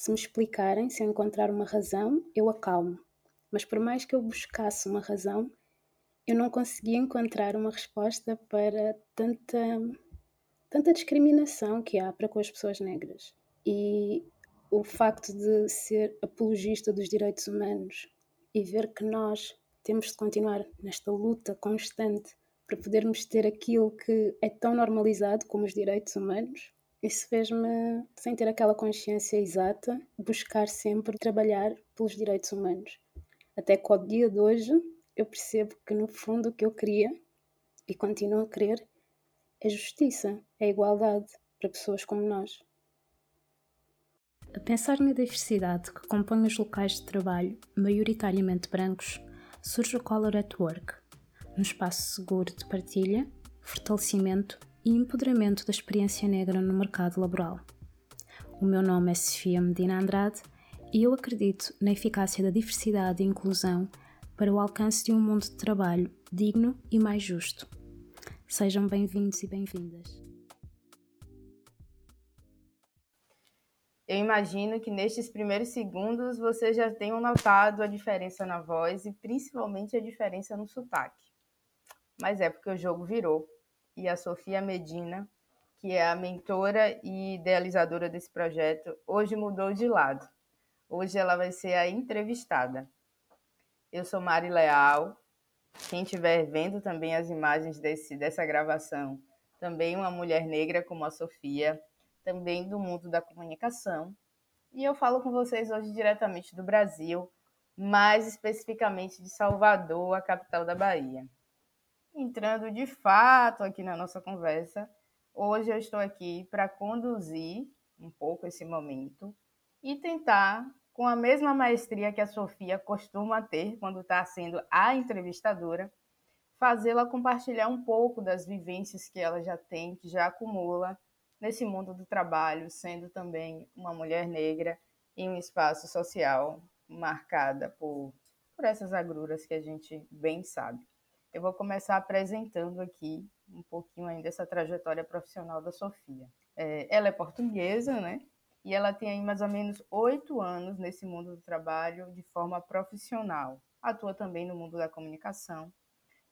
Se me explicarem, se eu encontrar uma razão, eu acalmo. Mas por mais que eu buscasse uma razão, eu não conseguia encontrar uma resposta para tanta, tanta discriminação que há para com as pessoas negras. E o facto de ser apologista dos direitos humanos e ver que nós temos de continuar nesta luta constante para podermos ter aquilo que é tão normalizado como os direitos humanos, isso fez-me, sem ter aquela consciência exata, buscar sempre trabalhar pelos direitos humanos. Até que ao dia de hoje eu percebo que no fundo o que eu queria e continuo a querer é justiça, é igualdade para pessoas como nós. A pensar na diversidade que compõe os locais de trabalho, maioritariamente brancos, surge o Color at Work, um espaço seguro de partilha, fortalecimento e empoderamento da experiência negra no mercado laboral. O meu nome é Sofia Medina Andrade e eu acredito na eficácia da diversidade e inclusão para o alcance de um mundo de trabalho digno e mais justo. Sejam bem-vindos e bem-vindas. Eu imagino que nestes primeiros segundos vocês já tenham notado a diferença na voz e principalmente a diferença no sotaque. Mas é porque o jogo virou e a Sofia Medina, que é a mentora e idealizadora desse projeto, hoje mudou de lado. Hoje ela vai ser a entrevistada. Eu sou Mari Leal. Quem estiver vendo também as imagens desse, dessa gravação, também uma mulher negra como a Sofia, também do mundo da comunicação. E eu falo com vocês hoje diretamente do Brasil, mais especificamente de Salvador, a capital da Bahia entrando de fato aqui na nossa conversa, hoje eu estou aqui para conduzir um pouco esse momento e tentar, com a mesma maestria que a Sofia costuma ter quando está sendo a entrevistadora, fazê-la compartilhar um pouco das vivências que ela já tem, que já acumula nesse mundo do trabalho, sendo também uma mulher negra em um espaço social marcada por, por essas agruras que a gente bem sabe. Eu vou começar apresentando aqui um pouquinho ainda essa trajetória profissional da Sofia. É, ela é portuguesa, né? E ela tem aí mais ou menos oito anos nesse mundo do trabalho de forma profissional. Atua também no mundo da comunicação.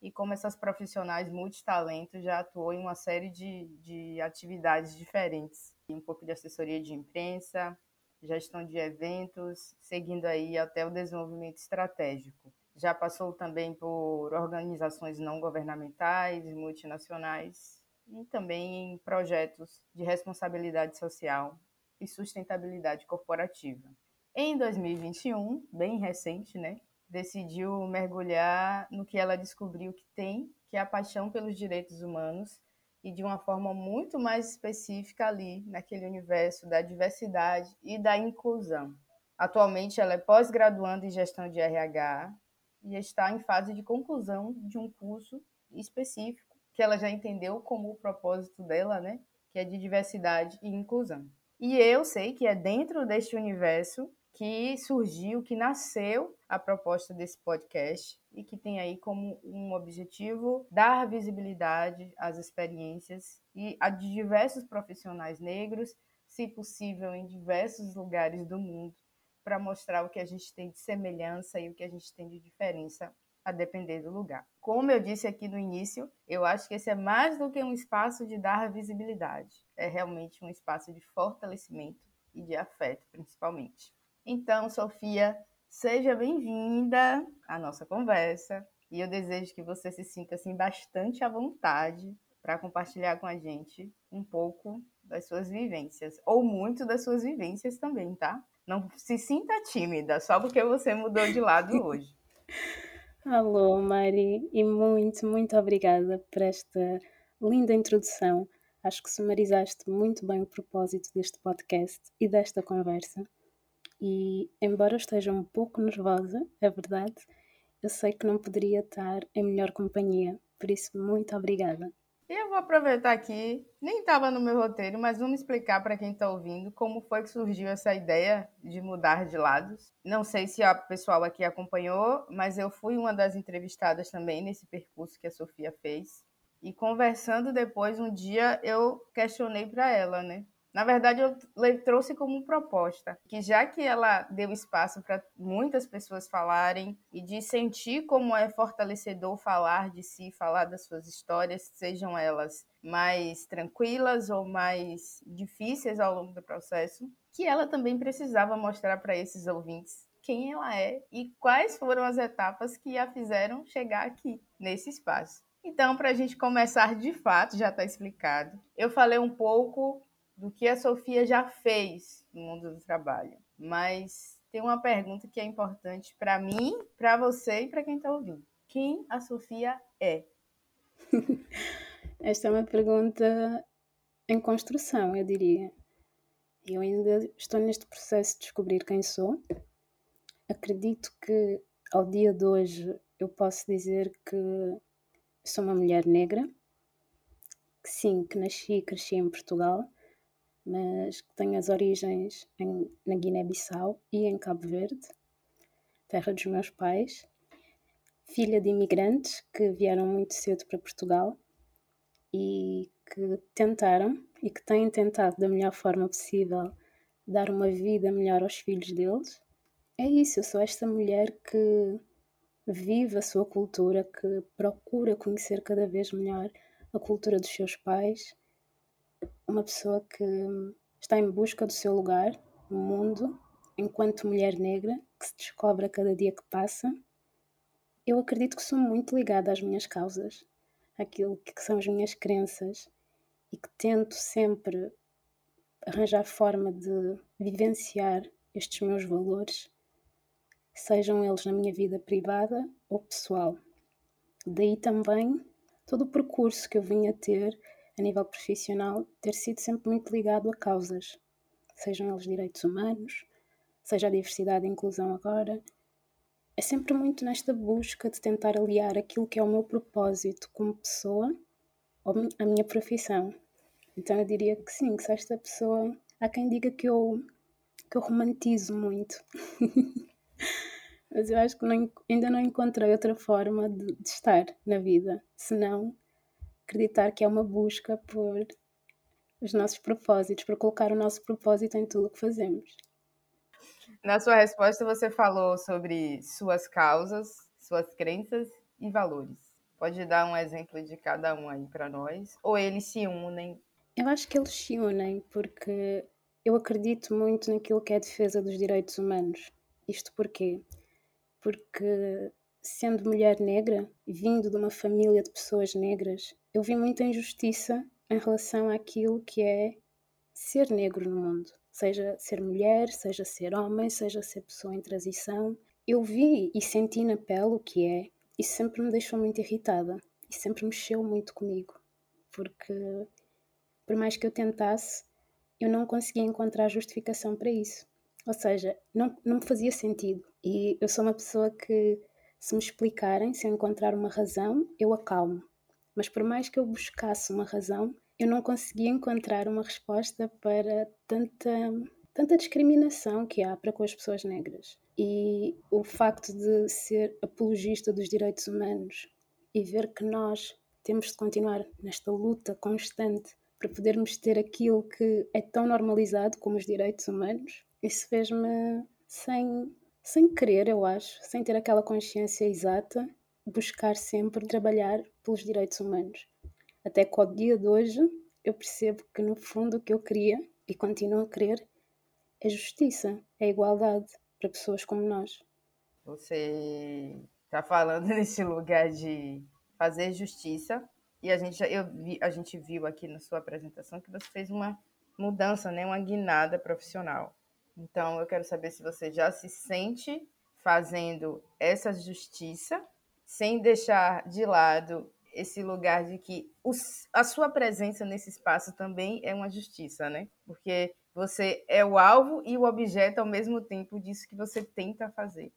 E como essas profissionais multitalentos, já atuou em uma série de, de atividades diferentes. Um pouco de assessoria de imprensa, gestão de eventos, seguindo aí até o desenvolvimento estratégico já passou também por organizações não governamentais, multinacionais e também em projetos de responsabilidade social e sustentabilidade corporativa. Em 2021, bem recente, né, decidiu mergulhar no que ela descobriu que tem, que é a paixão pelos direitos humanos e de uma forma muito mais específica ali, naquele universo da diversidade e da inclusão. Atualmente ela é pós-graduanda em gestão de RH e está em fase de conclusão de um curso específico que ela já entendeu como o propósito dela, né? Que é de diversidade e inclusão. E eu sei que é dentro deste universo que surgiu, que nasceu a proposta desse podcast e que tem aí como um objetivo dar visibilidade às experiências e a de diversos profissionais negros, se possível em diversos lugares do mundo, para mostrar o que a gente tem de semelhança e o que a gente tem de diferença a depender do lugar. Como eu disse aqui no início, eu acho que esse é mais do que um espaço de dar visibilidade, é realmente um espaço de fortalecimento e de afeto, principalmente. Então, Sofia, seja bem-vinda à nossa conversa e eu desejo que você se sinta assim bastante à vontade para compartilhar com a gente um pouco das suas vivências ou muito das suas vivências também, tá? Não se sinta tímida só porque você mudou de lado hoje. Alô, Mari, e muito, muito obrigada por esta linda introdução. Acho que sumarizaste muito bem o propósito deste podcast e desta conversa. E, embora eu esteja um pouco nervosa, é verdade, eu sei que não poderia estar em melhor companhia. Por isso, muito obrigada. E eu vou aproveitar aqui, nem estava no meu roteiro, mas vamos explicar para quem está ouvindo como foi que surgiu essa ideia de mudar de lados. Não sei se a pessoal aqui acompanhou, mas eu fui uma das entrevistadas também nesse percurso que a Sofia fez. E conversando depois, um dia eu questionei para ela, né? Na verdade, eu trouxe como proposta que já que ela deu espaço para muitas pessoas falarem e de sentir como é fortalecedor falar de si, falar das suas histórias, sejam elas mais tranquilas ou mais difíceis ao longo do processo, que ela também precisava mostrar para esses ouvintes quem ela é e quais foram as etapas que a fizeram chegar aqui, nesse espaço. Então, para a gente começar de fato, já está explicado, eu falei um pouco do que a Sofia já fez no mundo do trabalho. Mas tem uma pergunta que é importante para mim, para você e para quem está ouvindo. Quem a Sofia é? Esta é uma pergunta em construção, eu diria. Eu ainda estou neste processo de descobrir quem sou. Acredito que ao dia de hoje eu posso dizer que sou uma mulher negra, que sim, que nasci e cresci em Portugal, mas que tem as origens em, na Guiné-Bissau e em Cabo Verde, terra dos meus pais. Filha de imigrantes que vieram muito cedo para Portugal e que tentaram e que têm tentado da melhor forma possível dar uma vida melhor aos filhos deles. É isso, eu sou esta mulher que vive a sua cultura, que procura conhecer cada vez melhor a cultura dos seus pais uma pessoa que está em busca do seu lugar no mundo, enquanto mulher negra, que se descobre a cada dia que passa. Eu acredito que sou muito ligada às minhas causas, àquilo que são as minhas crenças, e que tento sempre arranjar forma de vivenciar estes meus valores, sejam eles na minha vida privada ou pessoal. Daí também todo o percurso que eu vim a ter a nível profissional, ter sido sempre muito ligado a causas, sejam eles direitos humanos, seja a diversidade e inclusão agora. É sempre muito nesta busca de tentar aliar aquilo que é o meu propósito como pessoa à minha profissão. Então eu diria que sim, que sou esta pessoa. Há quem diga que eu, que eu romantizo muito. Mas eu acho que não, ainda não encontrei outra forma de, de estar na vida, senão acreditar que é uma busca por os nossos propósitos, por colocar o nosso propósito em tudo o que fazemos. Na sua resposta, você falou sobre suas causas, suas crenças e valores. Pode dar um exemplo de cada um aí para nós? Ou eles se unem? Eu acho que eles se unem porque eu acredito muito naquilo que é a defesa dos direitos humanos. Isto porquê? Porque sendo mulher negra, vindo de uma família de pessoas negras, eu vi muita injustiça em relação àquilo que é ser negro no mundo. Seja ser mulher, seja ser homem, seja ser pessoa em transição. Eu vi e senti na pele o que é. e sempre me deixou muito irritada. E sempre mexeu muito comigo. Porque, por mais que eu tentasse, eu não conseguia encontrar justificação para isso. Ou seja, não, não me fazia sentido. E eu sou uma pessoa que, se me explicarem, se eu encontrar uma razão, eu acalmo mas por mais que eu buscasse uma razão, eu não conseguia encontrar uma resposta para tanta, tanta discriminação que há para com as pessoas negras. E o facto de ser apologista dos direitos humanos e ver que nós temos de continuar nesta luta constante para podermos ter aquilo que é tão normalizado como os direitos humanos, isso fez-me sem, sem querer, eu acho, sem ter aquela consciência exata, buscar sempre trabalhar pelos direitos humanos. Até que ao dia de hoje eu percebo que no fundo o que eu queria e continuo a querer é justiça, é igualdade para pessoas como nós. Você está falando nesse lugar de fazer justiça e a gente, eu vi, a gente viu aqui na sua apresentação que você fez uma mudança, né, uma guinada profissional. Então eu quero saber se você já se sente fazendo essa justiça sem deixar de lado esse lugar de que a sua presença nesse espaço também é uma justiça, né? Porque você é o alvo e o objeto ao mesmo tempo disso que você tenta fazer.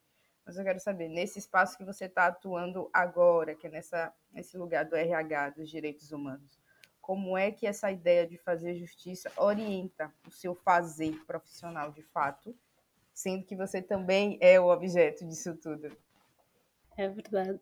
Mas eu quero saber, nesse espaço que você está atuando agora, que é nessa, nesse lugar do RH, dos direitos humanos, como é que essa ideia de fazer justiça orienta o seu fazer profissional de fato, sendo que você também é o objeto disso tudo? É verdade.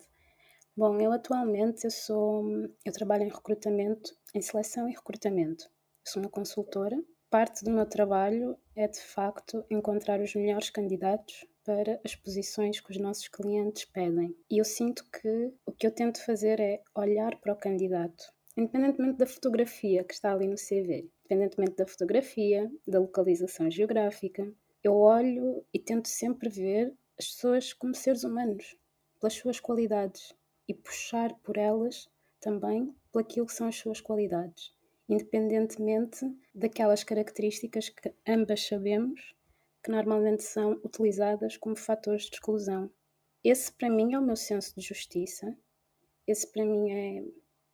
Bom, eu atualmente eu sou eu trabalho em recrutamento, em seleção e recrutamento. Sou uma consultora parte do meu trabalho é de facto encontrar os melhores candidatos para as posições que os nossos clientes pedem. E eu sinto que o que eu tento fazer é olhar para o candidato, independentemente da fotografia que está ali no CV, independentemente da fotografia, da localização geográfica, eu olho e tento sempre ver as pessoas como seres humanos, pelas suas qualidades e puxar por elas também pelaquilo que são as suas qualidades, independentemente daquelas características que ambas sabemos que normalmente são utilizadas como fatores de exclusão. Esse para mim é o meu senso de justiça, esse para mim é,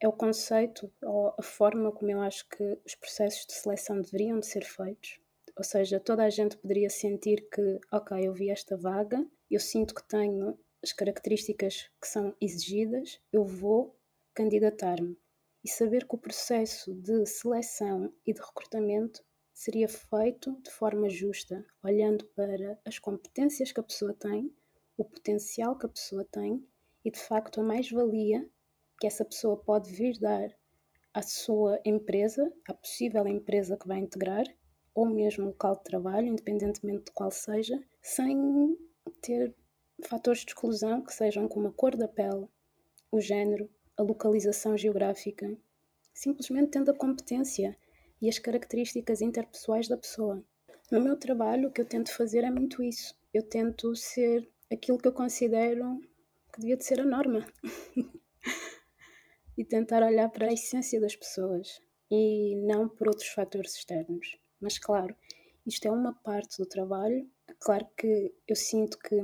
é o conceito ou a forma como eu acho que os processos de seleção deveriam de ser feitos. Ou seja, toda a gente poderia sentir que, ok, eu vi esta vaga, eu sinto que tenho as características que são exigidas, eu vou candidatar-me. E saber que o processo de seleção e de recrutamento seria feito de forma justa, olhando para as competências que a pessoa tem, o potencial que a pessoa tem e, de facto, a mais-valia que essa pessoa pode vir dar à sua empresa, à possível empresa que vai integrar, ou mesmo local de trabalho, independentemente de qual seja, sem ter fatores de exclusão que sejam como a cor da pele, o género, a localização geográfica, simplesmente tendo a competência e as características interpessoais da pessoa. No meu trabalho, o que eu tento fazer é muito isso. Eu tento ser aquilo que eu considero que devia de ser a norma. e tentar olhar para a essência das pessoas e não por outros fatores externos. Mas, claro, isto é uma parte do trabalho. Claro que eu sinto que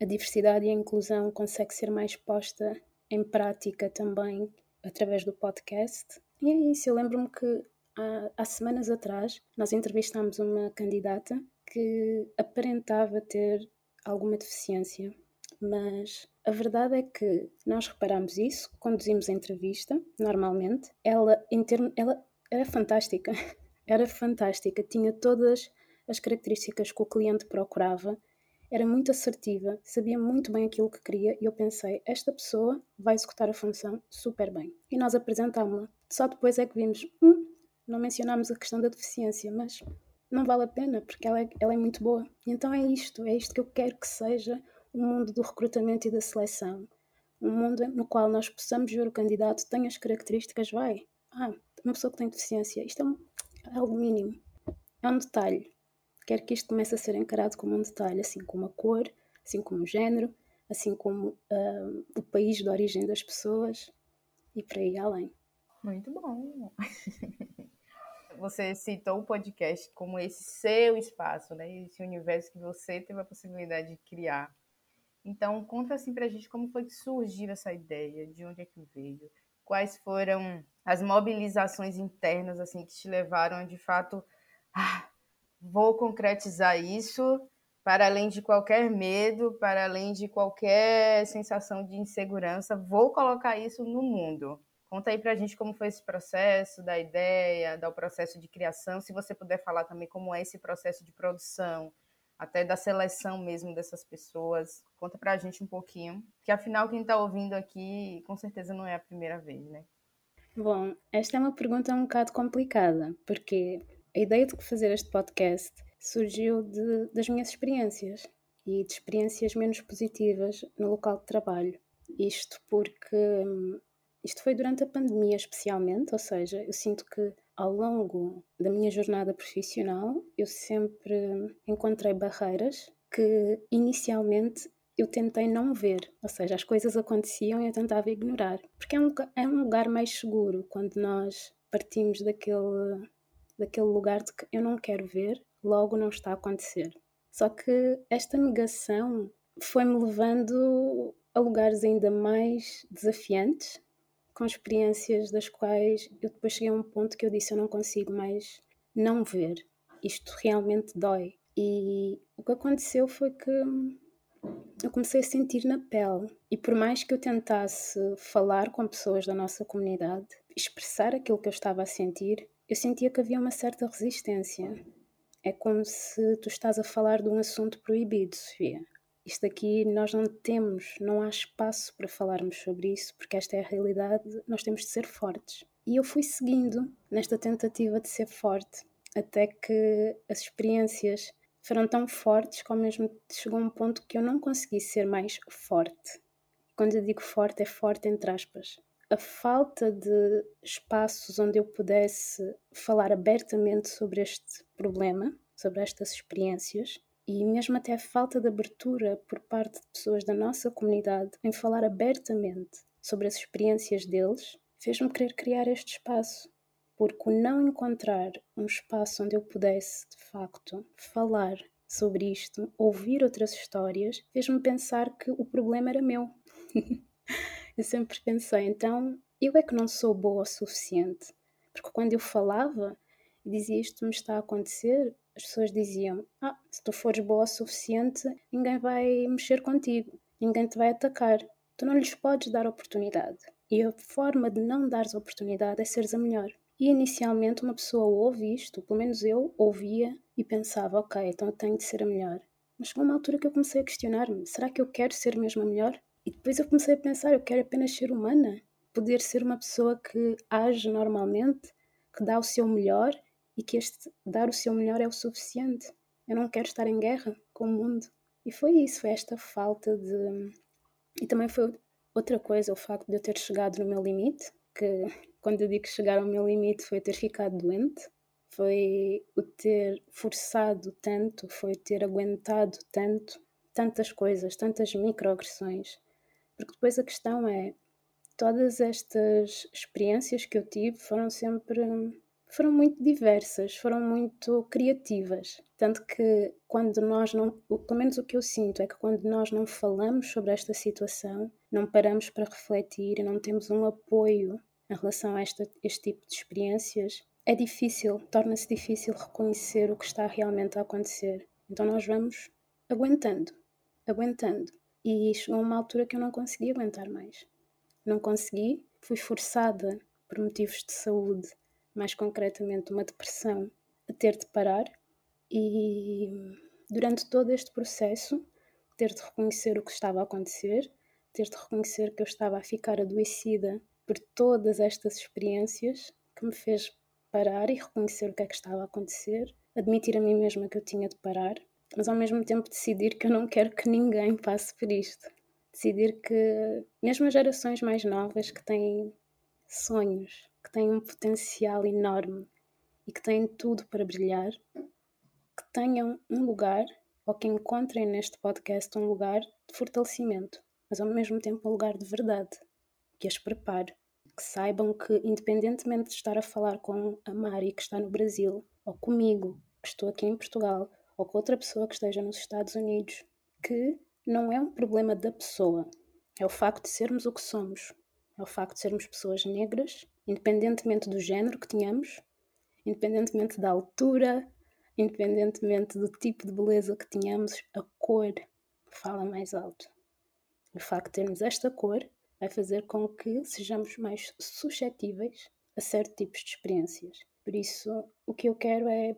a diversidade e a inclusão consegue ser mais posta em prática também através do podcast. E é isso, eu lembro-me que há, há semanas atrás nós entrevistámos uma candidata que aparentava ter alguma deficiência, mas a verdade é que nós reparamos isso, conduzimos a entrevista, normalmente. Ela, em termo, ela era fantástica, era fantástica, tinha todas as características que o cliente procurava era muito assertiva, sabia muito bem aquilo que queria e eu pensei, esta pessoa vai executar a função super bem. E nós apresentámos-la. Só depois é que vimos, hum, não mencionámos a questão da deficiência, mas não vale a pena porque ela é, ela é muito boa. E então é isto, é isto que eu quero que seja o mundo do recrutamento e da seleção. Um mundo no qual nós possamos ver o candidato, tem as características, vai. Ah, uma pessoa que tem deficiência, isto é, é algo mínimo. É um detalhe Quero que isto comece a ser encarado como um detalhe, assim como a cor, assim como o género, assim como uh, o país de origem das pessoas e por aí além. Muito bom! Você citou o podcast como esse seu espaço, né? Esse universo que você teve a possibilidade de criar. Então, conta assim pra gente como foi que surgiu essa ideia, de onde é que veio, quais foram as mobilizações internas assim que te levaram a de fato ah, vou concretizar isso para além de qualquer medo, para além de qualquer sensação de insegurança, vou colocar isso no mundo. Conta aí para a gente como foi esse processo, da ideia, do processo de criação, se você puder falar também como é esse processo de produção, até da seleção mesmo dessas pessoas. Conta para a gente um pouquinho, que afinal quem está ouvindo aqui com certeza não é a primeira vez, né? Bom, esta é uma pergunta um bocado complicada, porque a ideia de fazer este podcast surgiu de, das minhas experiências e de experiências menos positivas no local de trabalho. Isto porque hum, isto foi durante a pandemia especialmente, ou seja, eu sinto que ao longo da minha jornada profissional eu sempre encontrei barreiras que inicialmente eu tentei não ver, ou seja, as coisas aconteciam e eu tentava ignorar, porque é um, é um lugar mais seguro quando nós partimos daquele daquele lugar de que eu não quero ver, logo não está a acontecer. Só que esta negação foi-me levando a lugares ainda mais desafiantes, com experiências das quais eu depois cheguei a um ponto que eu disse eu não consigo mais não ver. Isto realmente dói. E o que aconteceu foi que eu comecei a sentir na pele. E por mais que eu tentasse falar com pessoas da nossa comunidade, expressar aquilo que eu estava a sentir, eu sentia que havia uma certa resistência. É como se tu estás a falar de um assunto proibido, Sofia. Isto aqui nós não temos, não há espaço para falarmos sobre isso, porque esta é a realidade, nós temos de ser fortes. E eu fui seguindo nesta tentativa de ser forte, até que as experiências foram tão fortes que ao mesmo chegou um ponto que eu não consegui ser mais forte. Quando eu digo forte, é forte entre aspas. A falta de espaços onde eu pudesse falar abertamente sobre este problema, sobre estas experiências, e mesmo até a falta de abertura por parte de pessoas da nossa comunidade em falar abertamente sobre as experiências deles, fez-me querer criar este espaço porque o não encontrar um espaço onde eu pudesse, de facto, falar sobre isto, ouvir outras histórias, fez-me pensar que o problema era meu. eu sempre pensei, então, eu é que não sou boa o suficiente. Porque quando eu falava e dizia isto me está a acontecer, as pessoas diziam: Ah, se tu fores boa o suficiente, ninguém vai mexer contigo, ninguém te vai atacar. Tu não lhes podes dar oportunidade. E a forma de não dares oportunidade é seres a melhor. E inicialmente uma pessoa ouve isto, pelo menos eu ouvia e pensava, ok, então eu tenho de ser a melhor. Mas chegou uma altura que eu comecei a questionar-me: será que eu quero ser mesmo a melhor? E depois eu comecei a pensar: eu quero apenas ser humana, poder ser uma pessoa que age normalmente, que dá o seu melhor e que este dar o seu melhor é o suficiente. Eu não quero estar em guerra com o mundo. E foi isso, foi esta falta de. E também foi outra coisa, o facto de eu ter chegado no meu limite, que quando eu digo chegar ao meu limite foi ter ficado doente, foi o ter forçado tanto, foi ter aguentado tanto, tantas coisas, tantas microagressões. Porque depois a questão é, todas estas experiências que eu tive foram sempre foram muito diversas, foram muito criativas. Tanto que quando nós não, pelo menos o que eu sinto é que quando nós não falamos sobre esta situação, não paramos para refletir não temos um apoio em relação a esta, este tipo de experiências, é difícil, torna-se difícil reconhecer o que está realmente a acontecer. Então nós vamos aguentando, aguentando. E chegou uma altura que eu não consegui aguentar mais. Não consegui, fui forçada por motivos de saúde, mais concretamente uma depressão, a ter de parar. E durante todo este processo, ter de reconhecer o que estava a acontecer, ter de reconhecer que eu estava a ficar adoecida por todas estas experiências que me fez parar e reconhecer o que é que estava a acontecer, admitir a mim mesma que eu tinha de parar, mas ao mesmo tempo decidir que eu não quero que ninguém passe por isto. Decidir que, mesmo as gerações mais novas que têm sonhos, que têm um potencial enorme e que têm tudo para brilhar, que tenham um lugar, ou que encontrem neste podcast um lugar de fortalecimento, mas ao mesmo tempo um lugar de verdade, que as prepare, que saibam que, independentemente de estar a falar com a Mari que está no Brasil, ou comigo que estou aqui em Portugal, ou com outra pessoa que esteja nos Estados Unidos, que não é um problema da pessoa, é o facto de sermos o que somos, é o facto de sermos pessoas negras, independentemente do género que tenhamos, independentemente da altura, independentemente do tipo de beleza que tenhamos, a cor fala mais alto. O facto de termos esta cor vai fazer com que sejamos mais suscetíveis a certos tipos de experiências. Por isso, o que eu quero é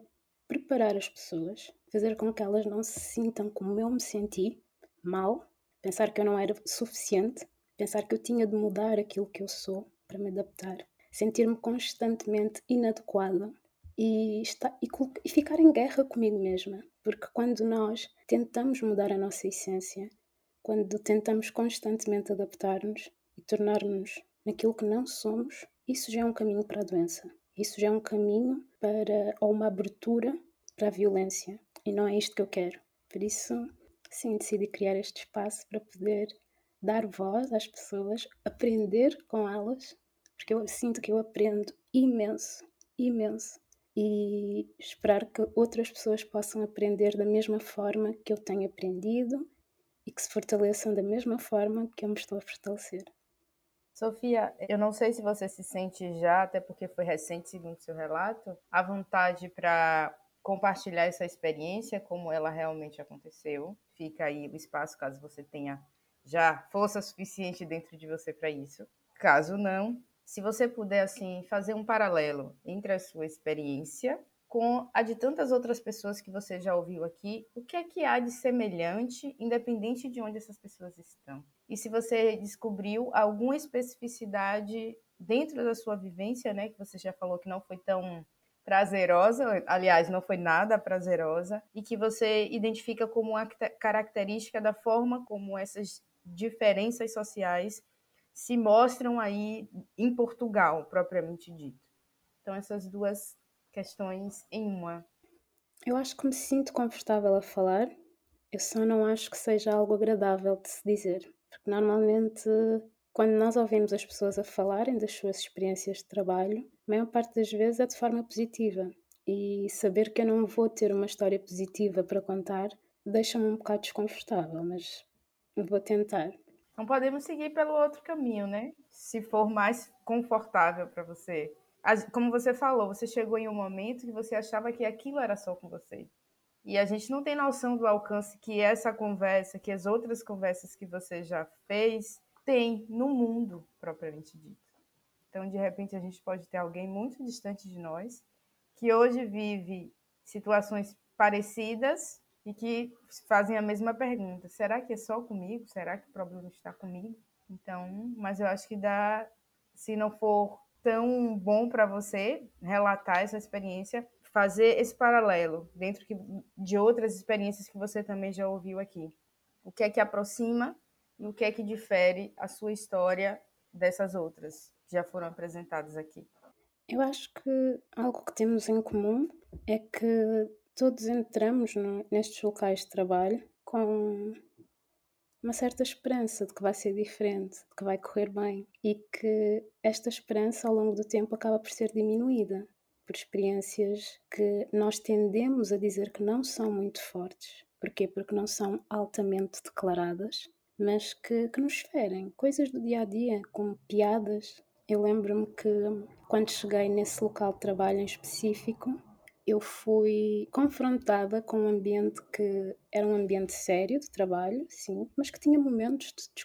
preparar as pessoas, fazer com que elas não se sintam como eu me senti, mal, pensar que eu não era suficiente, pensar que eu tinha de mudar aquilo que eu sou para me adaptar, sentir-me constantemente inadequada e, e, e ficar em guerra comigo mesma. Porque quando nós tentamos mudar a nossa essência, quando tentamos constantemente adaptar-nos e tornar-nos naquilo que não somos, isso já é um caminho para a doença. Isso já é um caminho para ou uma abertura para a violência. E não é isto que eu quero. Por isso, sim, decidi criar este espaço para poder dar voz às pessoas, aprender com elas, porque eu sinto que eu aprendo imenso, imenso. E esperar que outras pessoas possam aprender da mesma forma que eu tenho aprendido e que se fortaleçam da mesma forma que eu me estou a fortalecer. Sofia, eu não sei se você se sente já, até porque foi recente, segundo seu relato, à vontade para compartilhar essa experiência, como ela realmente aconteceu. Fica aí o espaço caso você tenha já força suficiente dentro de você para isso. Caso não, se você puder assim fazer um paralelo entre a sua experiência com a de tantas outras pessoas que você já ouviu aqui, o que é que há de semelhante, independente de onde essas pessoas estão? E se você descobriu alguma especificidade dentro da sua vivência, né, que você já falou que não foi tão prazerosa, aliás, não foi nada prazerosa, e que você identifica como uma característica da forma como essas diferenças sociais se mostram aí em Portugal, propriamente dito. Então, essas duas questões em uma. Eu acho que me sinto confortável a falar, eu só não acho que seja algo agradável de se dizer, porque normalmente quando nós ouvimos as pessoas a falarem das suas experiências de trabalho, a maior parte das vezes é de forma positiva. E saber que eu não vou ter uma história positiva para contar deixa-me um bocado desconfortável, mas vou tentar. Não podemos seguir pelo outro caminho, né? Se for mais confortável para você. Como você falou, você chegou em um momento que você achava que aquilo era só com você. E a gente não tem noção do alcance que essa conversa, que as outras conversas que você já fez, tem no mundo propriamente dito. Então, de repente, a gente pode ter alguém muito distante de nós que hoje vive situações parecidas e que fazem a mesma pergunta: será que é só comigo? Será que o problema está comigo? Então, mas eu acho que dá, se não for tão bom para você relatar essa experiência, fazer esse paralelo dentro de outras experiências que você também já ouviu aqui. O que é que aproxima e o que é que difere a sua história dessas outras que já foram apresentadas aqui? Eu acho que algo que temos em comum é que todos entramos no, nestes locais de trabalho com uma certa esperança de que vai ser diferente, de que vai correr bem e que esta esperança ao longo do tempo acaba por ser diminuída por experiências que nós tendemos a dizer que não são muito fortes. Porquê? Porque não são altamente declaradas mas que, que nos ferem. Coisas do dia a dia, como piadas. Eu lembro-me que quando cheguei nesse local de trabalho em específico, eu fui confrontada com um ambiente que era um ambiente sério de trabalho, sim, mas que tinha momentos de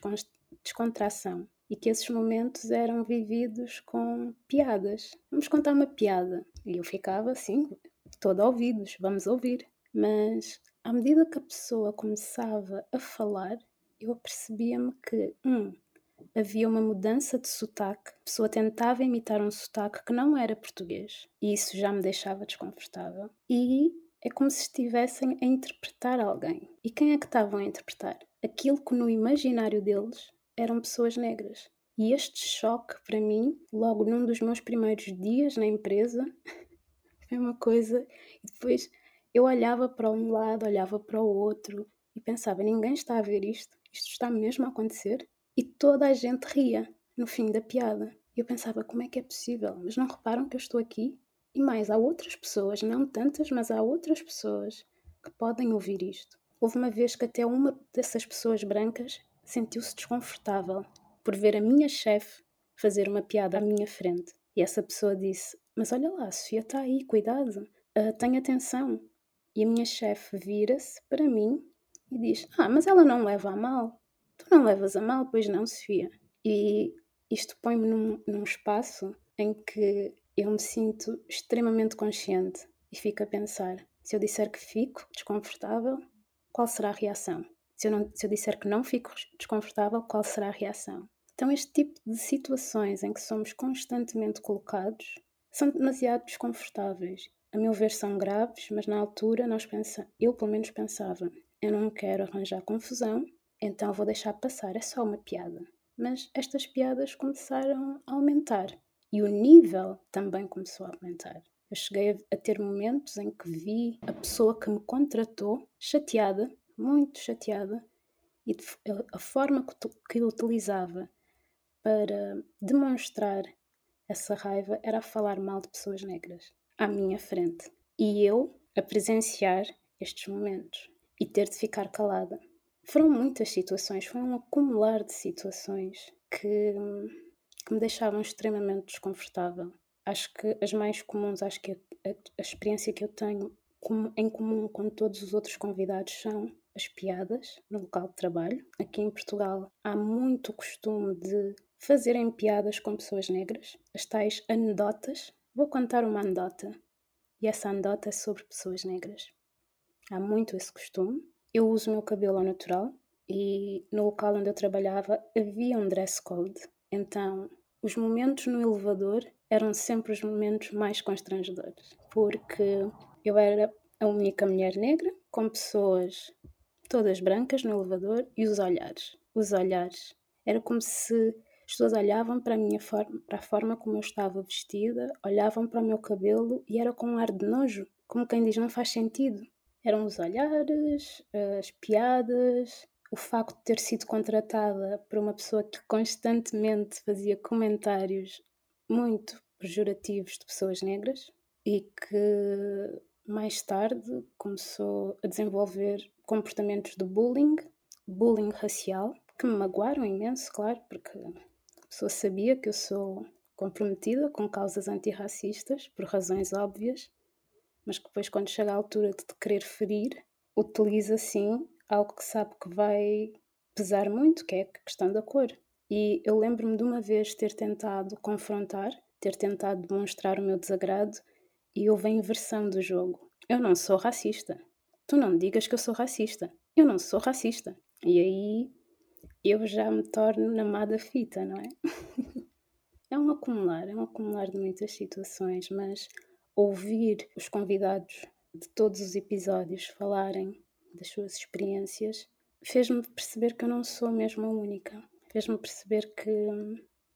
descontração e que esses momentos eram vividos com piadas. Vamos contar uma piada. E eu ficava assim, toda ouvidos, vamos ouvir. Mas à medida que a pessoa começava a falar, eu apercebia-me que, um, havia uma mudança de sotaque, a pessoa tentava imitar um sotaque que não era português, e isso já me deixava desconfortável. E é como se estivessem a interpretar alguém. E quem é que estavam a interpretar? Aquilo que no imaginário deles eram pessoas negras. E este choque, para mim, logo num dos meus primeiros dias na empresa, foi uma coisa. E depois eu olhava para um lado, olhava para o outro e pensava: ninguém está a ver isto isto está mesmo a acontecer? E toda a gente ria no fim da piada. Eu pensava, como é que é possível? Mas não reparam que eu estou aqui? E mais, há outras pessoas, não tantas, mas há outras pessoas que podem ouvir isto. Houve uma vez que até uma dessas pessoas brancas sentiu-se desconfortável por ver a minha chefe fazer uma piada à minha frente. E essa pessoa disse: Mas olha lá, a Sofia está aí, cuidado, uh, tenha atenção. E a minha chefe vira-se para mim e diz: Ah, mas ela não leva a mal. Tu não levas a mal, pois não, Sofia. E isto põe-me num, num espaço em que eu me sinto extremamente consciente e fico a pensar: se eu disser que fico desconfortável, qual será a reação? Se eu, não, se eu disser que não fico desconfortável, qual será a reação? Então, este tipo de situações em que somos constantemente colocados são demasiado desconfortáveis. A meu ver, são graves, mas na altura nós pensa, eu pelo menos pensava, eu não quero arranjar confusão, então vou deixar passar, é só uma piada. Mas estas piadas começaram a aumentar e o nível também começou a aumentar. Eu cheguei a ter momentos em que vi a pessoa que me contratou chateada, muito chateada, e a forma que utilizava para demonstrar essa raiva era falar mal de pessoas negras à minha frente. E eu a presenciar estes momentos e ter de ficar calada. Foram muitas situações, foi um acumular de situações que, que me deixavam extremamente desconfortável. Acho que as mais comuns, acho que a, a, a experiência que eu tenho com, em comum com todos os outros convidados são as piadas no local de trabalho. Aqui em Portugal há muito costume de fazerem piadas com pessoas negras, as tais anedotas. Vou contar uma anedota e essa anedota é sobre pessoas negras há muito esse costume. Eu uso o meu cabelo ao natural e no local onde eu trabalhava havia um dress code. Então, os momentos no elevador eram sempre os momentos mais constrangedores, porque eu era a única mulher negra, com pessoas todas brancas no elevador e os olhares. Os olhares. Era como se as pessoas olhavam para a minha forma, para a forma como eu estava vestida, olhavam para o meu cabelo e era com um ar de nojo, como quem diz não faz sentido. Eram os olhares, as piadas, o facto de ter sido contratada por uma pessoa que constantemente fazia comentários muito pejorativos de pessoas negras e que mais tarde começou a desenvolver comportamentos de bullying, bullying racial, que me magoaram imenso, claro, porque a pessoa sabia que eu sou comprometida com causas antirracistas, por razões óbvias, mas que depois, quando chega a altura de te querer ferir, utiliza sim algo que sabe que vai pesar muito, que é a questão da cor. E eu lembro-me de uma vez ter tentado confrontar, ter tentado demonstrar o meu desagrado e houve a inversão do jogo. Eu não sou racista. Tu não me digas que eu sou racista. Eu não sou racista. E aí eu já me torno na má fita, não é? é um acumular, é um acumular de muitas situações, mas ouvir os convidados de todos os episódios falarem das suas experiências fez-me perceber que eu não sou mesmo a única. Fez-me perceber que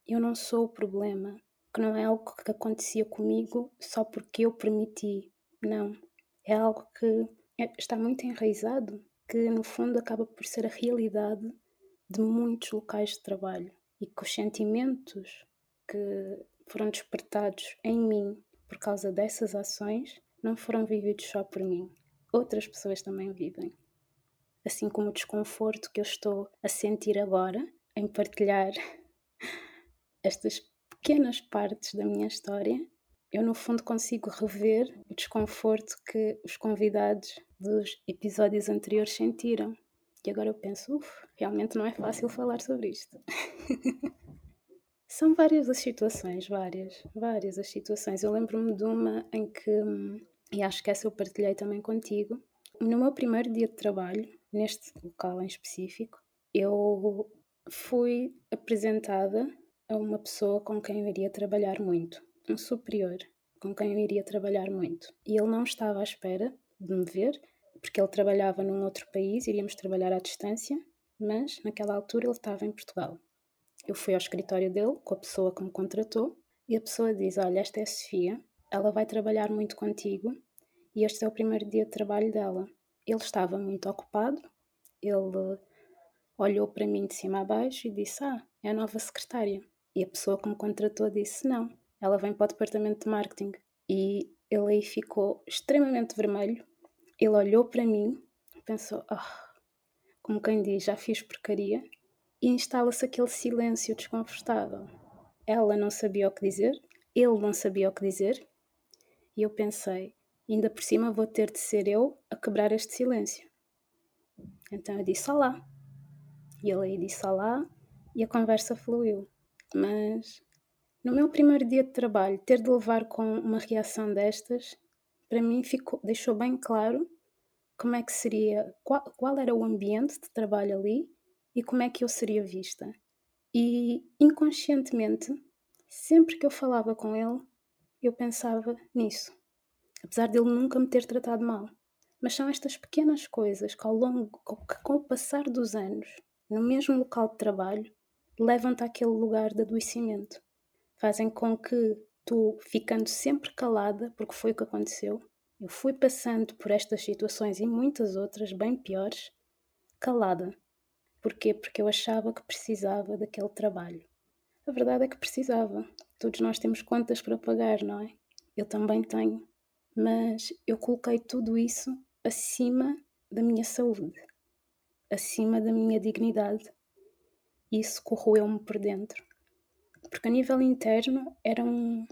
eu não sou o problema, que não é algo que acontecia comigo só porque eu permiti. Não. É algo que é, está muito enraizado, que no fundo acaba por ser a realidade de muitos locais de trabalho e que os sentimentos que foram despertados em mim por causa dessas ações não foram vividos só por mim. Outras pessoas também vivem. Assim como o desconforto que eu estou a sentir agora em partilhar estas pequenas partes da minha história, eu no fundo consigo rever o desconforto que os convidados dos episódios anteriores sentiram. E agora eu penso, uff, realmente não é fácil falar sobre isto. São várias as situações, várias, várias as situações. Eu lembro-me de uma em que, e acho que essa eu partilhei também contigo, no meu primeiro dia de trabalho, neste local em específico, eu fui apresentada a uma pessoa com quem eu iria trabalhar muito, um superior com quem eu iria trabalhar muito. E ele não estava à espera de me ver, porque ele trabalhava num outro país, iríamos trabalhar à distância, mas naquela altura ele estava em Portugal. Eu fui ao escritório dele com a pessoa que me contratou e a pessoa diz: Olha, esta é a Sofia, ela vai trabalhar muito contigo e este é o primeiro dia de trabalho dela. Ele estava muito ocupado, ele olhou para mim de cima a baixo e disse: Ah, é a nova secretária. E a pessoa que me contratou disse: Não, ela vem para o departamento de marketing. E ele aí ficou extremamente vermelho. Ele olhou para mim pensou: Ah, como quem diz, já fiz porcaria instala-se aquele silêncio desconfortável. Ela não sabia o que dizer, ele não sabia o que dizer, e eu pensei: ainda por cima vou ter de ser eu a quebrar este silêncio. Então eu disse olá. E ele aí disse olá e a conversa fluiu. Mas no meu primeiro dia de trabalho, ter de levar com uma reação destas, para mim ficou, deixou bem claro como é que seria, qual, qual era o ambiente de trabalho ali e como é que eu seria vista. E inconscientemente, sempre que eu falava com ele, eu pensava nisso, apesar dele nunca me ter tratado mal. Mas são estas pequenas coisas que, ao longo, que com o passar dos anos, no mesmo local de trabalho, levam-te àquele lugar de adoecimento. Fazem com que tu, ficando sempre calada, porque foi o que aconteceu, eu fui passando por estas situações e muitas outras bem piores, calada, Porquê? Porque eu achava que precisava daquele trabalho. A verdade é que precisava. Todos nós temos contas para pagar, não é? Eu também tenho. Mas eu coloquei tudo isso acima da minha saúde, acima da minha dignidade. Isso corroeu-me por dentro. Porque a nível interno era um.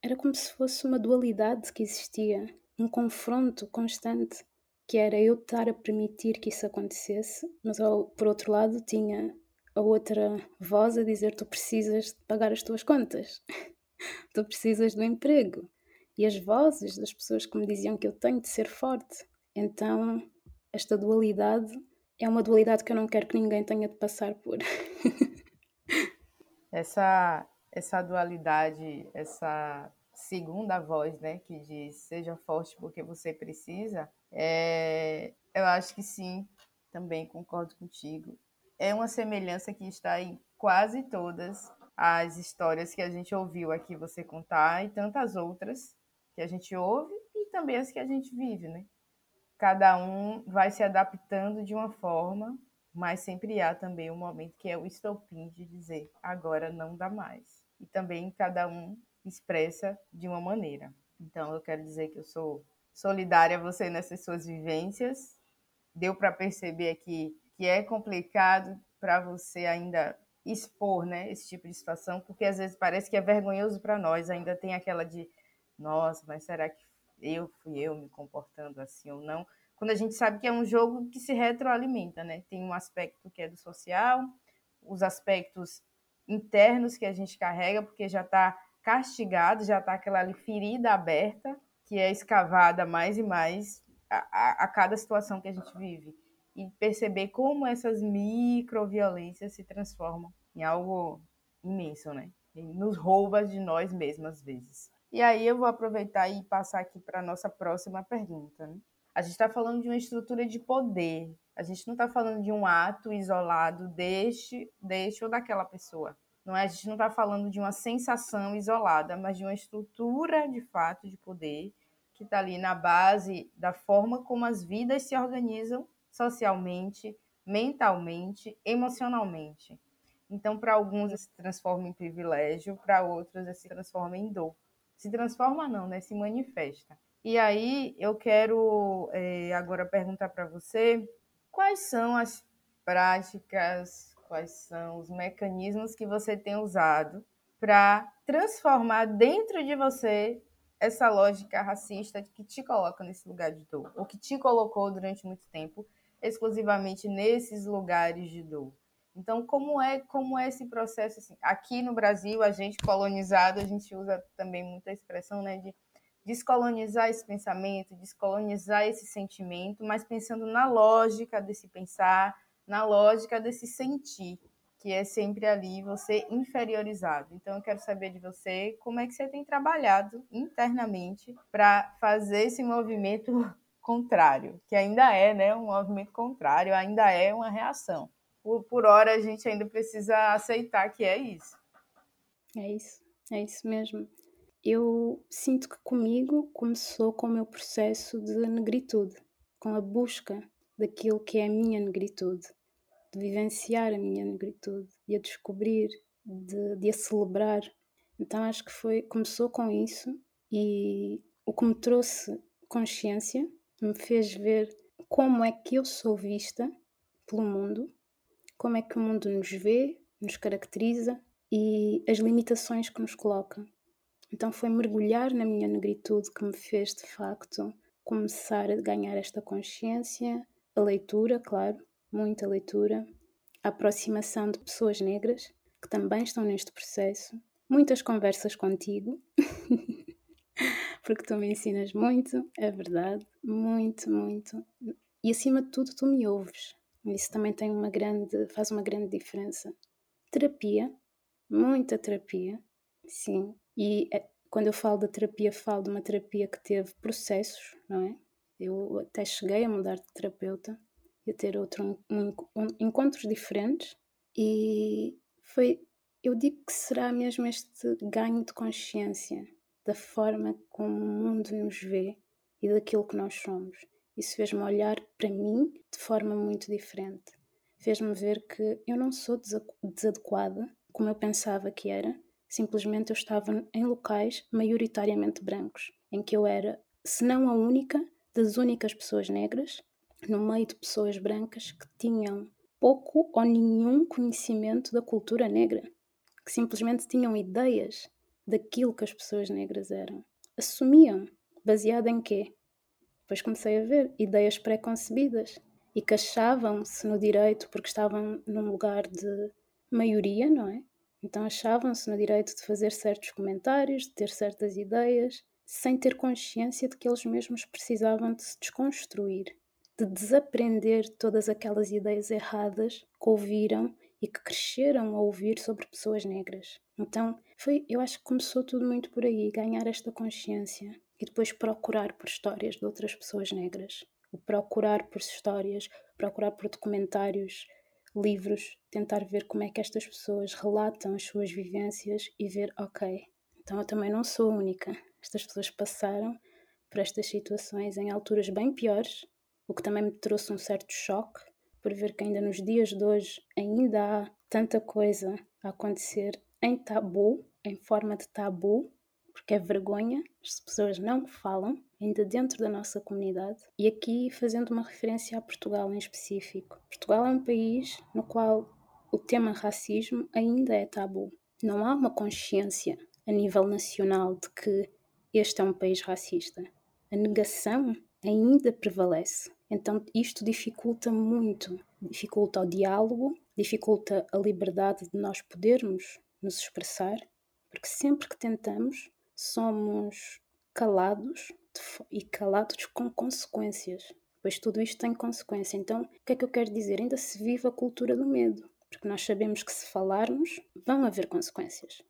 Era como se fosse uma dualidade que existia, um confronto constante que era eu estar a permitir que isso acontecesse, mas ao, por outro lado tinha a outra voz a dizer tu precisas de pagar as tuas contas, tu precisas do emprego. E as vozes das pessoas que me diziam que eu tenho de ser forte. Então, esta dualidade é uma dualidade que eu não quero que ninguém tenha de passar por. essa, essa dualidade, essa segunda voz, né, que diz seja forte porque você precisa, é, eu acho que sim, também concordo contigo. É uma semelhança que está em quase todas as histórias que a gente ouviu aqui você contar e tantas outras que a gente ouve e também as que a gente vive, né? Cada um vai se adaptando de uma forma, mas sempre há também um momento que é o estopim de dizer agora não dá mais. E também cada um expressa de uma maneira. Então eu quero dizer que eu sou solidária a você nessas suas vivências. Deu para perceber aqui que é complicado para você ainda expor, né, esse tipo de situação, porque às vezes parece que é vergonhoso para nós, ainda tem aquela de nossa, mas será que eu fui eu me comportando assim ou não? Quando a gente sabe que é um jogo que se retroalimenta, né? Tem um aspecto que é do social, os aspectos internos que a gente carrega, porque já está castigado, já está aquela ferida aberta, que é escavada mais e mais a, a, a, cada situação que a gente vive. E perceber como essas microviolências se transformam em algo imenso, né? E nos rouba de nós mesmos, às vezes. E aí eu vou aproveitar e passar aqui para a nossa próxima pergunta. Né? A gente está falando de uma estrutura de poder. A gente não está falando de um ato isolado deste, deste ou daquela pessoa. Não é? A gente não está falando de uma sensação isolada, mas de uma estrutura de fato de poder que está ali na base da forma como as vidas se organizam socialmente, mentalmente, emocionalmente. Então, para alguns se transforma em privilégio, para outros se transforma em dor. Se transforma não, né? Se manifesta. E aí eu quero é, agora perguntar para você quais são as práticas quais são os mecanismos que você tem usado para transformar dentro de você essa lógica racista que te coloca nesse lugar de dor, ou que te colocou durante muito tempo exclusivamente nesses lugares de dor. Então, como é como é esse processo assim? Aqui no Brasil, a gente colonizado, a gente usa também muita expressão, né, de descolonizar esse pensamento, descolonizar esse sentimento, mas pensando na lógica desse pensar, na lógica desse sentir, que é sempre ali você inferiorizado. Então eu quero saber de você como é que você tem trabalhado internamente para fazer esse movimento contrário, que ainda é, né, um movimento contrário, ainda é uma reação. Por, por hora a gente ainda precisa aceitar que é isso. É isso, é isso mesmo. Eu sinto que comigo começou com o meu processo de negritude, com a busca daquilo que é a minha negritude, de vivenciar a minha negritude, de a descobrir, de, de a celebrar. Então acho que foi começou com isso e o que me trouxe consciência me fez ver como é que eu sou vista pelo mundo, como é que o mundo nos vê, nos caracteriza e as limitações que nos coloca. Então foi mergulhar na minha negritude que me fez de facto começar a ganhar esta consciência, a leitura, claro, muita leitura, a aproximação de pessoas negras que também estão neste processo, muitas conversas contigo, porque tu me ensinas muito, é verdade, muito, muito. E acima de tudo, tu me ouves. Isso também tem uma grande, faz uma grande diferença. Terapia, muita terapia, sim. E é, quando eu falo da terapia, falo de uma terapia que teve processos, não é? Eu até cheguei a mudar de terapeuta e a ter outro, um, um, encontros diferentes e foi, eu digo que será mesmo este ganho de consciência da forma como o mundo nos vê e daquilo que nós somos. Isso fez-me olhar para mim de forma muito diferente. Fez-me ver que eu não sou desadequada como eu pensava que era, simplesmente eu estava em locais maioritariamente brancos, em que eu era, se não a única, das únicas pessoas negras no meio de pessoas brancas que tinham pouco ou nenhum conhecimento da cultura negra, que simplesmente tinham ideias daquilo que as pessoas negras eram. Assumiam, baseado em quê? Depois comecei a ver ideias pré-concebidas e que achavam-se no direito porque estavam num lugar de maioria, não é? Então achavam-se no direito de fazer certos comentários, de ter certas ideias, sem ter consciência de que eles mesmos precisavam de se desconstruir, de desaprender todas aquelas ideias erradas que ouviram e que cresceram a ouvir sobre pessoas negras. Então, foi, eu acho que começou tudo muito por aí, ganhar esta consciência e depois procurar por histórias de outras pessoas negras. Procurar por histórias, procurar por documentários, livros, tentar ver como é que estas pessoas relatam as suas vivências e ver, ok, então eu também não sou única. Estas pessoas passaram por estas situações em alturas bem piores, o que também me trouxe um certo choque por ver que ainda nos dias de hoje ainda há tanta coisa a acontecer em tabu, em forma de tabu, porque é vergonha, as pessoas não falam, ainda dentro da nossa comunidade. E aqui fazendo uma referência a Portugal em específico. Portugal é um país no qual o tema racismo ainda é tabu. Não há uma consciência a nível nacional de que este é um país racista. A negação ainda prevalece. Então isto dificulta muito, dificulta o diálogo, dificulta a liberdade de nós podermos nos expressar, porque sempre que tentamos somos calados e calados com consequências. Pois tudo isto tem consequência. Então, o que é que eu quero dizer? Ainda se vive a cultura do medo, porque nós sabemos que se falarmos, vão haver consequências.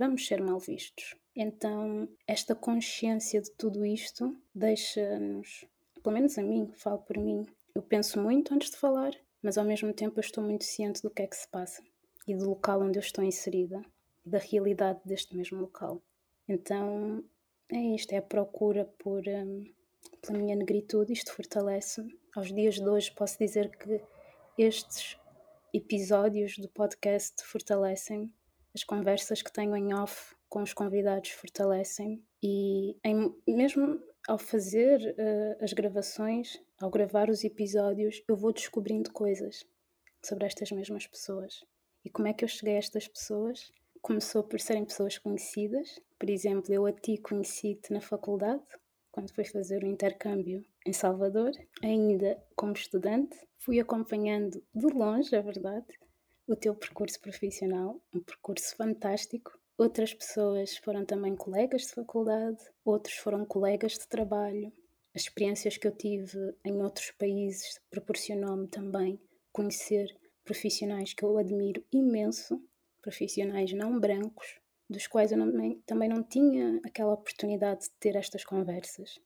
Vamos ser mal vistos. Então, esta consciência de tudo isto deixa-nos, pelo menos a mim, falo por mim, eu penso muito antes de falar, mas ao mesmo tempo eu estou muito ciente do que é que se passa e do local onde eu estou inserida e da realidade deste mesmo local. Então, é isto, é a procura por, um, pela minha negritude, isto fortalece-me. Aos dias de hoje posso dizer que estes episódios do podcast fortalecem-me, as conversas que tenho em off com os convidados fortalecem e em, mesmo ao fazer uh, as gravações, ao gravar os episódios, eu vou descobrindo coisas sobre estas mesmas pessoas. E como é que eu cheguei a estas pessoas? Começou por serem pessoas conhecidas. Por exemplo, eu a ti conheci-te na faculdade, quando fui fazer o intercâmbio em Salvador, ainda como estudante. Fui acompanhando de longe, é verdade, o teu percurso profissional, um percurso fantástico, Outras pessoas foram também colegas de faculdade, outros foram colegas de trabalho. As experiências que eu tive em outros países proporcionou-me também conhecer profissionais que eu admiro imenso, profissionais não brancos, dos quais eu não, também não tinha aquela oportunidade de ter estas conversas.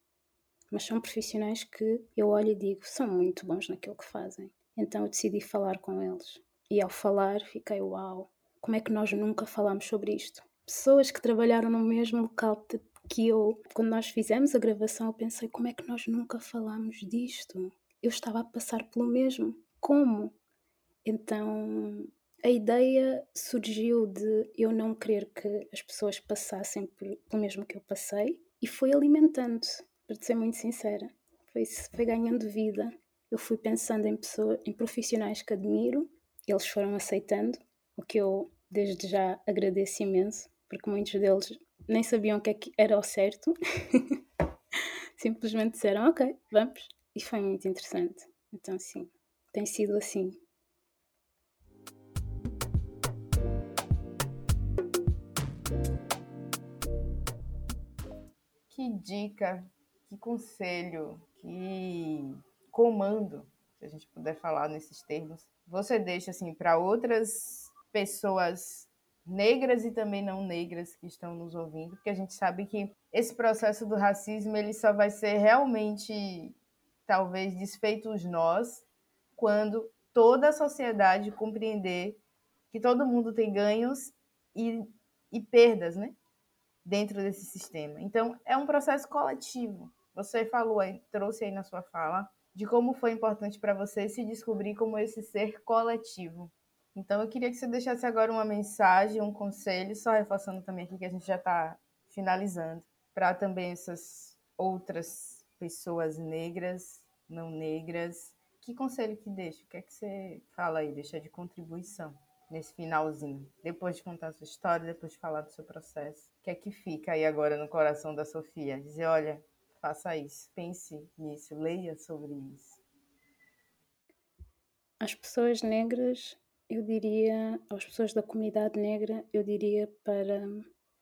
Mas são profissionais que eu olho e digo, são muito bons naquilo que fazem. Então eu decidi falar com eles. E ao falar, fiquei, uau, como é que nós nunca falámos sobre isto? Pessoas que trabalharam no mesmo local que eu. Quando nós fizemos a gravação, eu pensei: como é que nós nunca falámos disto? Eu estava a passar pelo mesmo. Como? Então a ideia surgiu de eu não querer que as pessoas passassem por, pelo mesmo que eu passei e foi alimentando, para ser muito sincera. Foi, foi ganhando vida. Eu fui pensando em, pessoas, em profissionais que admiro, eles foram aceitando, o que eu desde já agradeço imenso, porque muitos deles nem sabiam o que, é que era o certo. Simplesmente disseram, ok, vamos. E foi muito interessante. Então, sim, tem sido assim. Que dica, que conselho, que comando, se a gente puder falar nesses termos, você deixa assim para outras pessoas negras e também não negras que estão nos ouvindo, porque a gente sabe que esse processo do racismo ele só vai ser realmente talvez desfeitos nós quando toda a sociedade compreender que todo mundo tem ganhos e, e perdas, né? Dentro desse sistema. Então, é um processo coletivo. Você falou aí, trouxe aí na sua fala, de como foi importante para você se descobrir como esse ser coletivo. Então, eu queria que você deixasse agora uma mensagem, um conselho, só reforçando também aqui que a gente já está finalizando, para também essas outras pessoas negras, não negras. Que conselho que deixa? O que é que você fala aí, deixa de contribuição nesse finalzinho? Depois de contar a sua história, depois de falar do seu processo. O que é que fica aí agora no coração da Sofia? Dizer, olha, faça isso, pense nisso, leia sobre isso. As pessoas negras eu diria às pessoas da comunidade negra, eu diria para,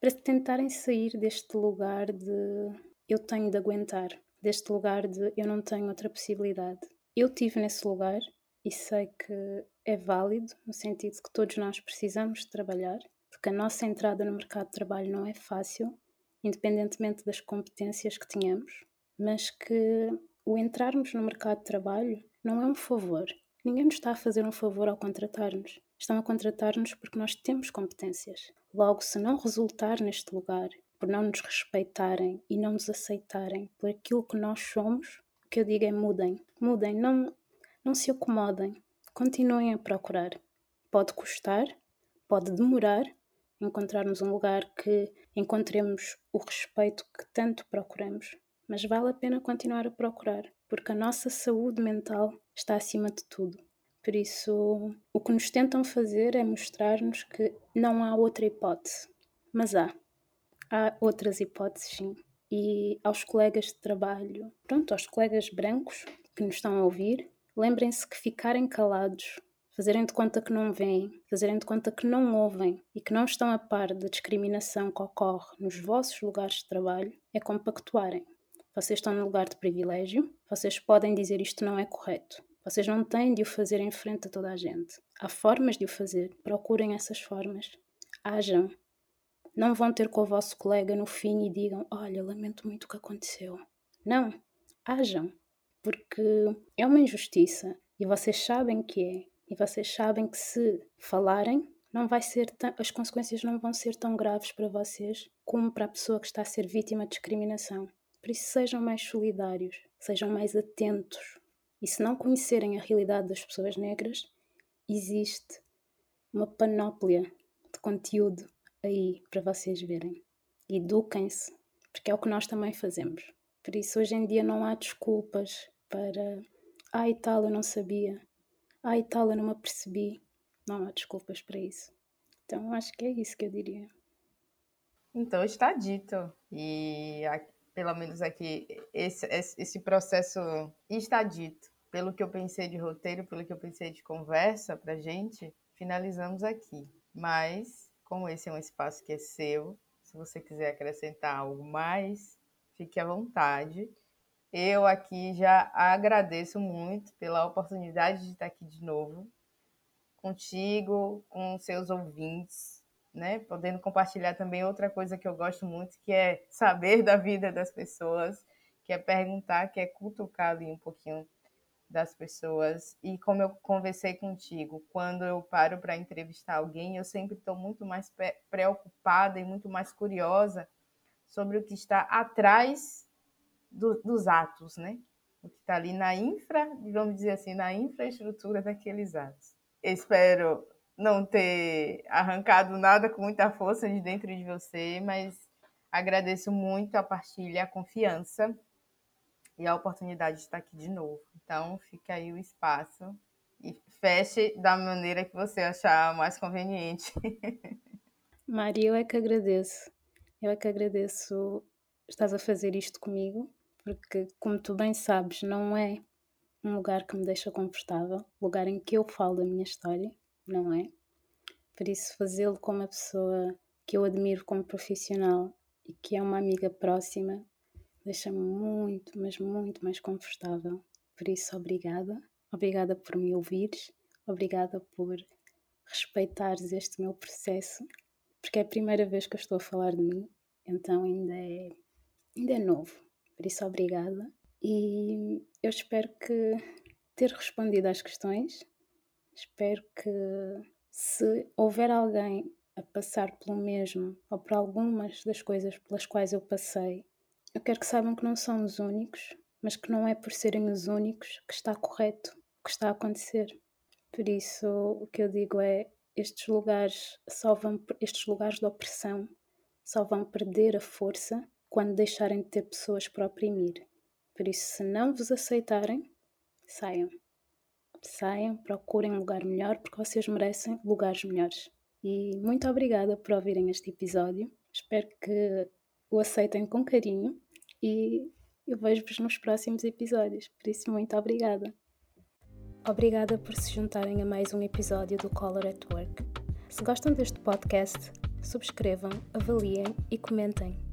para tentarem sair deste lugar de eu tenho de aguentar, deste lugar de eu não tenho outra possibilidade. Eu tive nesse lugar e sei que é válido, no sentido que todos nós precisamos trabalhar, porque a nossa entrada no mercado de trabalho não é fácil, independentemente das competências que tenhamos, mas que o entrarmos no mercado de trabalho não é um favor. Ninguém nos está a fazer um favor ao contratar-nos. Estão a contratar-nos porque nós temos competências. Logo, se não resultar neste lugar, por não nos respeitarem e não nos aceitarem por aquilo que nós somos, o que eu digo é mudem. Mudem, não, não se acomodem. Continuem a procurar. Pode custar, pode demorar encontrarmos um lugar que encontremos o respeito que tanto procuramos, mas vale a pena continuar a procurar, porque a nossa saúde mental está acima de tudo. Por isso, o que nos tentam fazer é mostrar-nos que não há outra hipótese. Mas há. Há outras hipóteses, sim. E aos colegas de trabalho, pronto, aos colegas brancos que nos estão a ouvir, lembrem-se que ficarem calados, fazerem de conta que não veem, fazerem de conta que não ouvem e que não estão a par da discriminação que ocorre nos vossos lugares de trabalho, é compactuarem. Vocês estão no lugar de privilégio, vocês podem dizer isto não é correto. Vocês não têm de o fazer em frente a toda a gente. Há formas de o fazer. Procurem essas formas. Hajam. Não vão ter com o vosso colega no fim e digam: Olha, lamento muito o que aconteceu. Não. Hajam. Porque é uma injustiça e vocês sabem que é. E vocês sabem que se falarem, não vai ser as consequências não vão ser tão graves para vocês como para a pessoa que está a ser vítima de discriminação. Por isso, sejam mais solidários, sejam mais atentos. E se não conhecerem a realidade das pessoas negras, existe uma panóplia de conteúdo aí para vocês verem. Eduquem-se, porque é o que nós também fazemos. Por isso, hoje em dia, não há desculpas para. Ai, tal, eu não sabia. Ai, tal, eu não me apercebi. Não há desculpas para isso. Então, acho que é isso que eu diria. Então, está dito. E pelo menos aqui, esse, esse processo está dito. Pelo que eu pensei de roteiro, pelo que eu pensei de conversa pra gente, finalizamos aqui. Mas, como esse é um espaço que é seu, se você quiser acrescentar algo mais, fique à vontade. Eu aqui já agradeço muito pela oportunidade de estar aqui de novo, contigo, com seus ouvintes né? Podendo compartilhar também outra coisa que eu gosto muito, que é saber da vida das pessoas, que é perguntar, que é cutucar ali um pouquinho das pessoas. E como eu conversei contigo, quando eu paro para entrevistar alguém, eu sempre estou muito mais preocupada e muito mais curiosa sobre o que está atrás do, dos atos, né? O que está ali na infra, vamos dizer assim, na infraestrutura daqueles atos. espero não ter arrancado nada com muita força de dentro de você, mas agradeço muito a partilha, a confiança e a oportunidade de estar aqui de novo. Então, fica aí o espaço e feche da maneira que você achar mais conveniente. Maria, eu é que agradeço. Eu é que agradeço estás a fazer isto comigo, porque, como tu bem sabes, não é um lugar que me deixa confortável, lugar em que eu falo da minha história não é? Por isso, fazê-lo com uma pessoa que eu admiro como profissional e que é uma amiga próxima deixa-me muito, mas muito mais confortável. Por isso, obrigada. Obrigada por me ouvires, obrigada por respeitares este meu processo, porque é a primeira vez que eu estou a falar de mim, então ainda é, ainda é novo. Por isso, obrigada. E eu espero que ter respondido às questões Espero que, se houver alguém a passar pelo mesmo ou por algumas das coisas pelas quais eu passei, eu quero que saibam que não são os únicos, mas que não é por serem os únicos que está correto o que está a acontecer. Por isso, o que eu digo é: estes lugares só vão, estes lugares de opressão só vão perder a força quando deixarem de ter pessoas para oprimir. Por isso, se não vos aceitarem, saiam saiam, procurem um lugar melhor, porque vocês merecem lugares melhores. E muito obrigada por ouvirem este episódio. Espero que o aceitem com carinho e eu vejo-vos nos próximos episódios. Por isso, muito obrigada. Obrigada por se juntarem a mais um episódio do Color at Work. Se gostam deste podcast, subscrevam, avaliem e comentem.